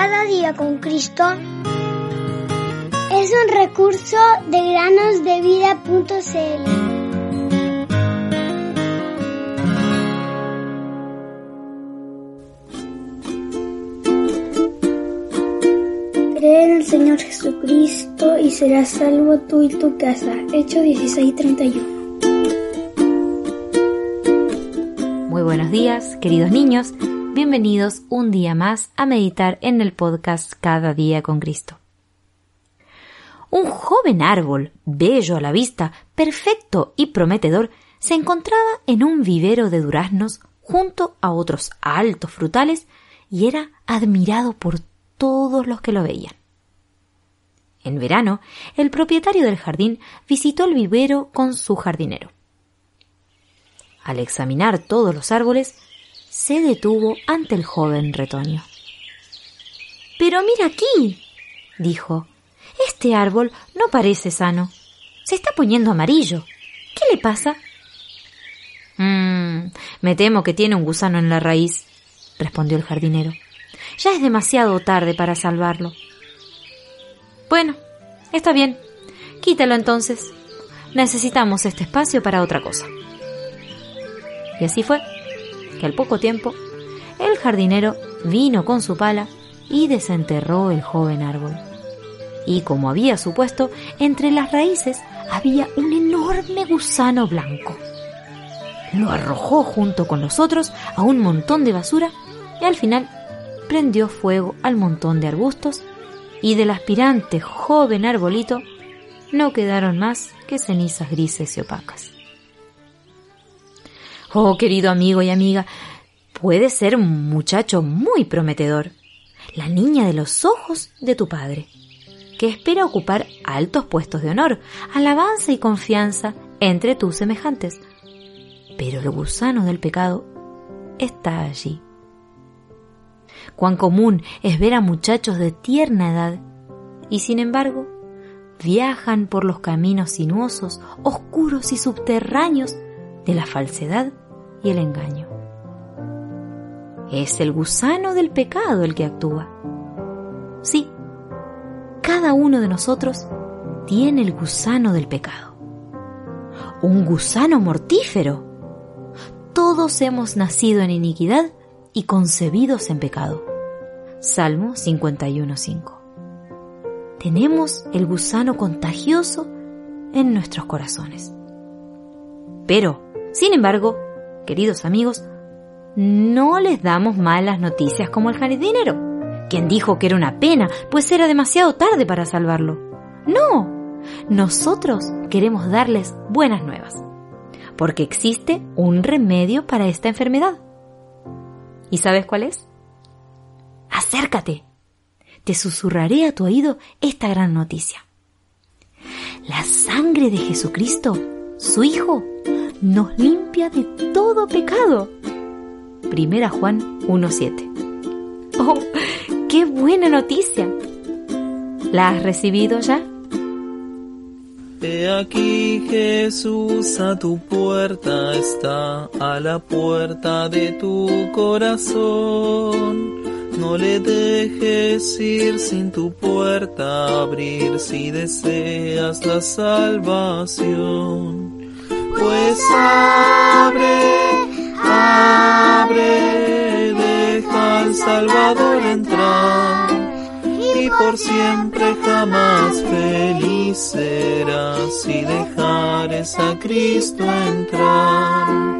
Cada día con Cristo es un recurso de granosdevida.cl. Cree en el Señor Jesucristo y serás salvo tú y tu casa. Hecho 16:31. Muy buenos días, queridos niños. Bienvenidos un día más a meditar en el podcast Cada día con Cristo. Un joven árbol, bello a la vista, perfecto y prometedor, se encontraba en un vivero de duraznos junto a otros altos frutales y era admirado por todos los que lo veían. En verano, el propietario del jardín visitó el vivero con su jardinero. Al examinar todos los árboles, se detuvo ante el joven retoño. Pero mira aquí, dijo, este árbol no parece sano. Se está poniendo amarillo. ¿Qué le pasa? Mmm, me temo que tiene un gusano en la raíz, respondió el jardinero. Ya es demasiado tarde para salvarlo. Bueno, está bien. Quítalo entonces. Necesitamos este espacio para otra cosa. Y así fue que al poco tiempo el jardinero vino con su pala y desenterró el joven árbol. Y como había supuesto, entre las raíces había un enorme gusano blanco. Lo arrojó junto con los otros a un montón de basura y al final prendió fuego al montón de arbustos y del aspirante joven arbolito no quedaron más que cenizas grises y opacas. Oh, querido amigo y amiga, puede ser un muchacho muy prometedor, la niña de los ojos de tu padre, que espera ocupar altos puestos de honor, alabanza y confianza entre tus semejantes. Pero el gusano del pecado está allí. Cuán común es ver a muchachos de tierna edad y sin embargo viajan por los caminos sinuosos, oscuros y subterráneos de la falsedad y el engaño. Es el gusano del pecado el que actúa. Sí, cada uno de nosotros tiene el gusano del pecado. Un gusano mortífero. Todos hemos nacido en iniquidad y concebidos en pecado. Salmo 51.5. Tenemos el gusano contagioso en nuestros corazones. Pero, sin embargo, queridos amigos, no les damos malas noticias como el jardinero, quien dijo que era una pena, pues era demasiado tarde para salvarlo. No, nosotros queremos darles buenas nuevas, porque existe un remedio para esta enfermedad. ¿Y sabes cuál es? Acércate. Te susurraré a tu oído esta gran noticia. La sangre de Jesucristo, su Hijo, nos limpia de todo pecado. Primera Juan 1.7. ¡Oh, qué buena noticia! ¿La has recibido ya? He aquí Jesús a tu puerta está, a la puerta de tu corazón. No le dejes ir sin tu puerta abrir si deseas la salvación pues abre, abre, deja al Salvador entrar y por siempre jamás feliz serás si dejares a Cristo entrar.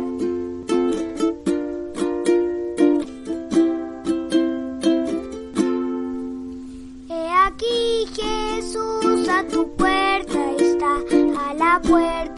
He aquí Jesús a tu puerta está, a la puerta